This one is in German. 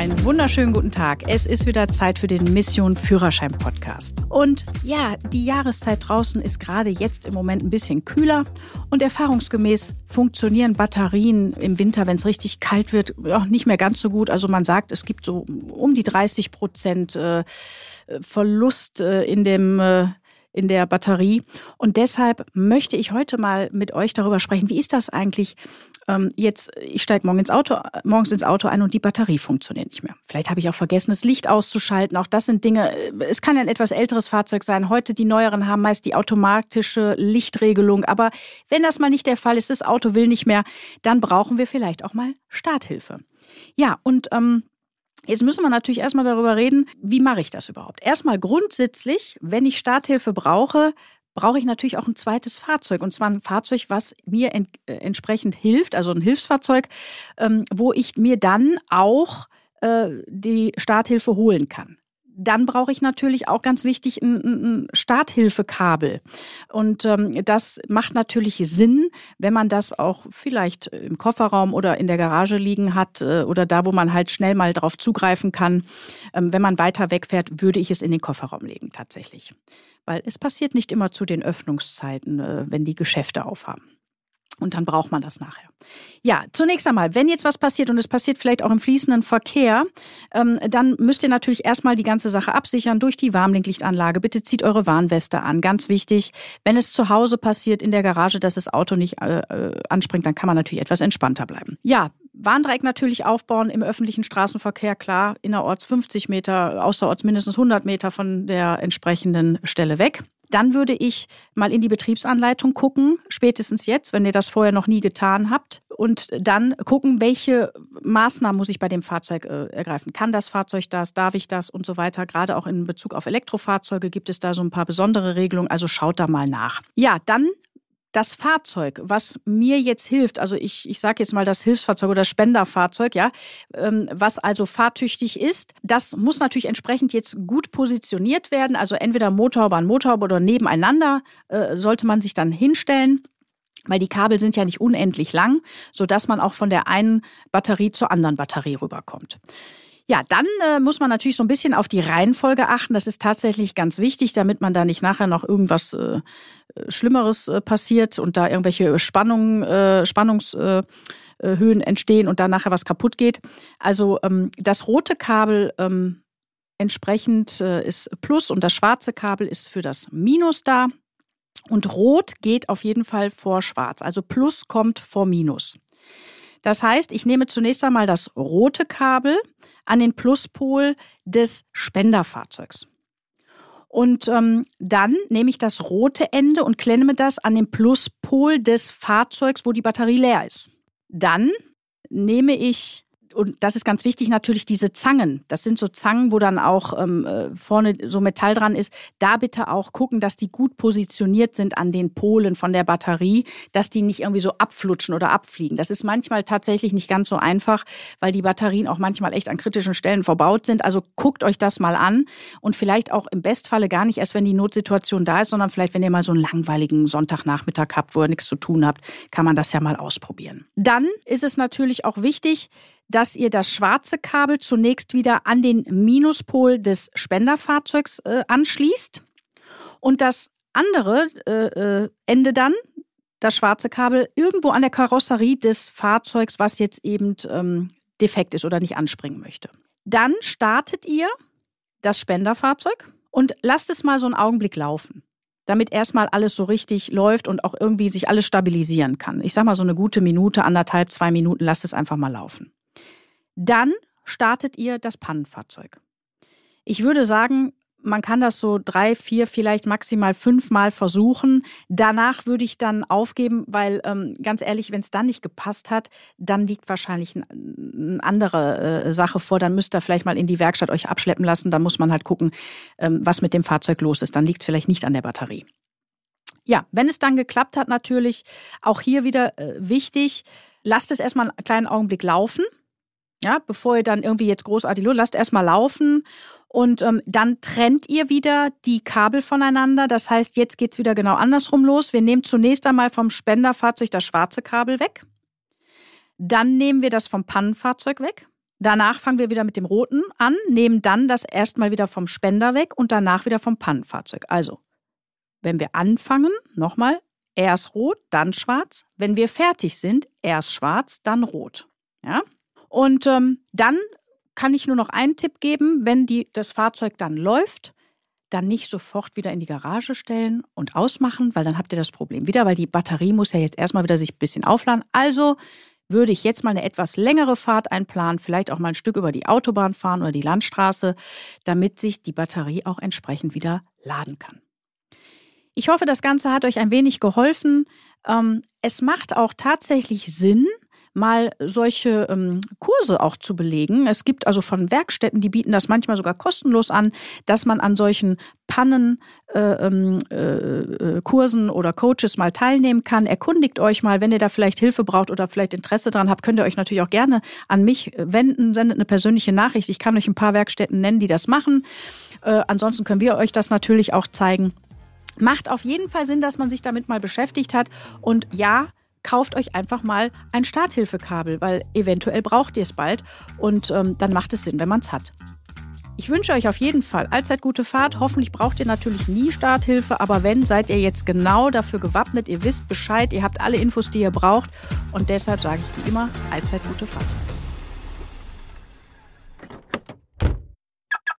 Einen wunderschönen guten Tag. Es ist wieder Zeit für den Mission Führerschein Podcast. Und ja, die Jahreszeit draußen ist gerade jetzt im Moment ein bisschen kühler und erfahrungsgemäß funktionieren Batterien im Winter, wenn es richtig kalt wird, auch nicht mehr ganz so gut. Also man sagt, es gibt so um die 30 Prozent äh, Verlust äh, in dem äh, in der Batterie. Und deshalb möchte ich heute mal mit euch darüber sprechen, wie ist das eigentlich ähm, jetzt, ich steige morgen morgens ins Auto ein und die Batterie funktioniert nicht mehr. Vielleicht habe ich auch vergessen, das Licht auszuschalten. Auch das sind Dinge, es kann ein etwas älteres Fahrzeug sein. Heute die neueren haben meist die automatische Lichtregelung. Aber wenn das mal nicht der Fall ist, das Auto will nicht mehr, dann brauchen wir vielleicht auch mal Starthilfe. Ja, und ähm, Jetzt müssen wir natürlich erstmal darüber reden, wie mache ich das überhaupt? Erstmal grundsätzlich, wenn ich Starthilfe brauche, brauche ich natürlich auch ein zweites Fahrzeug. Und zwar ein Fahrzeug, was mir ent äh, entsprechend hilft, also ein Hilfsfahrzeug, ähm, wo ich mir dann auch äh, die Starthilfe holen kann dann brauche ich natürlich auch ganz wichtig ein, ein Starthilfekabel. Und ähm, das macht natürlich Sinn, wenn man das auch vielleicht im Kofferraum oder in der Garage liegen hat äh, oder da, wo man halt schnell mal drauf zugreifen kann. Ähm, wenn man weiter wegfährt, würde ich es in den Kofferraum legen tatsächlich. Weil es passiert nicht immer zu den Öffnungszeiten, äh, wenn die Geschäfte aufhaben. Und dann braucht man das nachher. Ja, zunächst einmal, wenn jetzt was passiert und es passiert vielleicht auch im fließenden Verkehr, ähm, dann müsst ihr natürlich erstmal die ganze Sache absichern durch die Warnblinklichtanlage. Bitte zieht eure Warnweste an. Ganz wichtig, wenn es zu Hause passiert, in der Garage, dass das Auto nicht äh, äh anspringt, dann kann man natürlich etwas entspannter bleiben. Ja, Warndreieck natürlich aufbauen im öffentlichen Straßenverkehr, klar, innerorts 50 Meter, außerorts mindestens 100 Meter von der entsprechenden Stelle weg. Dann würde ich mal in die Betriebsanleitung gucken, spätestens jetzt, wenn ihr das vorher noch nie getan habt. Und dann gucken, welche Maßnahmen muss ich bei dem Fahrzeug äh, ergreifen. Kann das Fahrzeug das? Darf ich das? Und so weiter. Gerade auch in Bezug auf Elektrofahrzeuge gibt es da so ein paar besondere Regelungen. Also schaut da mal nach. Ja, dann das Fahrzeug, was mir jetzt hilft, also ich, ich sage jetzt mal das Hilfsfahrzeug oder Spenderfahrzeug, ja, ähm, was also fahrtüchtig ist, das muss natürlich entsprechend jetzt gut positioniert werden. Also entweder Motorhaube an Motorhaube oder nebeneinander äh, sollte man sich dann hinstellen weil die Kabel sind ja nicht unendlich lang, sodass man auch von der einen Batterie zur anderen Batterie rüberkommt. Ja, dann äh, muss man natürlich so ein bisschen auf die Reihenfolge achten. Das ist tatsächlich ganz wichtig, damit man da nicht nachher noch irgendwas äh, äh Schlimmeres äh, passiert und da irgendwelche Spannungen, äh, Spannungshöhen äh, entstehen und da nachher was kaputt geht. Also ähm, das rote Kabel ähm, entsprechend ist Plus und das schwarze Kabel ist für das Minus da. Und Rot geht auf jeden Fall vor Schwarz. Also Plus kommt vor Minus. Das heißt, ich nehme zunächst einmal das rote Kabel an den Pluspol des Spenderfahrzeugs. Und ähm, dann nehme ich das rote Ende und klemme das an den Pluspol des Fahrzeugs, wo die Batterie leer ist. Dann nehme ich und das ist ganz wichtig, natürlich diese Zangen. Das sind so Zangen, wo dann auch ähm, äh, vorne so Metall dran ist. Da bitte auch gucken, dass die gut positioniert sind an den Polen von der Batterie, dass die nicht irgendwie so abflutschen oder abfliegen. Das ist manchmal tatsächlich nicht ganz so einfach, weil die Batterien auch manchmal echt an kritischen Stellen verbaut sind. Also guckt euch das mal an und vielleicht auch im Bestfalle gar nicht erst, wenn die Notsituation da ist, sondern vielleicht, wenn ihr mal so einen langweiligen Sonntagnachmittag habt, wo ihr nichts zu tun habt, kann man das ja mal ausprobieren. Dann ist es natürlich auch wichtig, dass ihr das schwarze Kabel zunächst wieder an den Minuspol des Spenderfahrzeugs äh, anschließt und das andere äh, äh, Ende dann, das schwarze Kabel, irgendwo an der Karosserie des Fahrzeugs, was jetzt eben ähm, defekt ist oder nicht anspringen möchte. Dann startet ihr das Spenderfahrzeug und lasst es mal so einen Augenblick laufen damit erstmal alles so richtig läuft und auch irgendwie sich alles stabilisieren kann. Ich sag mal so eine gute Minute, anderthalb, zwei Minuten, lasst es einfach mal laufen. Dann startet ihr das Pannenfahrzeug. Ich würde sagen, man kann das so drei, vier, vielleicht maximal fünfmal versuchen. Danach würde ich dann aufgeben, weil ähm, ganz ehrlich, wenn es dann nicht gepasst hat, dann liegt wahrscheinlich eine ein andere äh, Sache vor. Dann müsst ihr vielleicht mal in die Werkstatt euch abschleppen lassen. Dann muss man halt gucken, ähm, was mit dem Fahrzeug los ist. Dann liegt es vielleicht nicht an der Batterie. Ja, wenn es dann geklappt hat, natürlich auch hier wieder äh, wichtig, lasst es erstmal einen kleinen Augenblick laufen. Ja, bevor ihr dann irgendwie jetzt großartig los, lasst erstmal laufen und ähm, dann trennt ihr wieder die Kabel voneinander. Das heißt, jetzt geht es wieder genau andersrum los. Wir nehmen zunächst einmal vom Spenderfahrzeug das schwarze Kabel weg. Dann nehmen wir das vom Pannenfahrzeug weg. Danach fangen wir wieder mit dem roten an, nehmen dann das erstmal wieder vom Spender weg und danach wieder vom Pannenfahrzeug. Also, wenn wir anfangen, nochmal, erst rot, dann schwarz. Wenn wir fertig sind, erst schwarz, dann rot. Ja? Und ähm, dann kann ich nur noch einen Tipp geben, wenn die, das Fahrzeug dann läuft, dann nicht sofort wieder in die Garage stellen und ausmachen, weil dann habt ihr das Problem wieder, weil die Batterie muss ja jetzt erstmal wieder sich ein bisschen aufladen. Also würde ich jetzt mal eine etwas längere Fahrt einplanen, vielleicht auch mal ein Stück über die Autobahn fahren oder die Landstraße, damit sich die Batterie auch entsprechend wieder laden kann. Ich hoffe, das Ganze hat euch ein wenig geholfen. Ähm, es macht auch tatsächlich Sinn, mal solche ähm, Kurse auch zu belegen. Es gibt also von Werkstätten, die bieten das manchmal sogar kostenlos an, dass man an solchen Pannen äh, ähm, äh, äh, oder Coaches mal teilnehmen kann. Erkundigt euch mal, wenn ihr da vielleicht Hilfe braucht oder vielleicht Interesse dran habt, könnt ihr euch natürlich auch gerne an mich wenden, sendet eine persönliche Nachricht. Ich kann euch ein paar Werkstätten nennen, die das machen. Äh, ansonsten können wir euch das natürlich auch zeigen. Macht auf jeden Fall Sinn, dass man sich damit mal beschäftigt hat. Und ja, kauft euch einfach mal ein Starthilfekabel, weil eventuell braucht ihr es bald und ähm, dann macht es Sinn, wenn man es hat. Ich wünsche euch auf jeden Fall allzeit gute Fahrt. Hoffentlich braucht ihr natürlich nie Starthilfe, aber wenn, seid ihr jetzt genau dafür gewappnet. Ihr wisst Bescheid, ihr habt alle Infos, die ihr braucht. Und deshalb sage ich wie immer, allzeit gute Fahrt.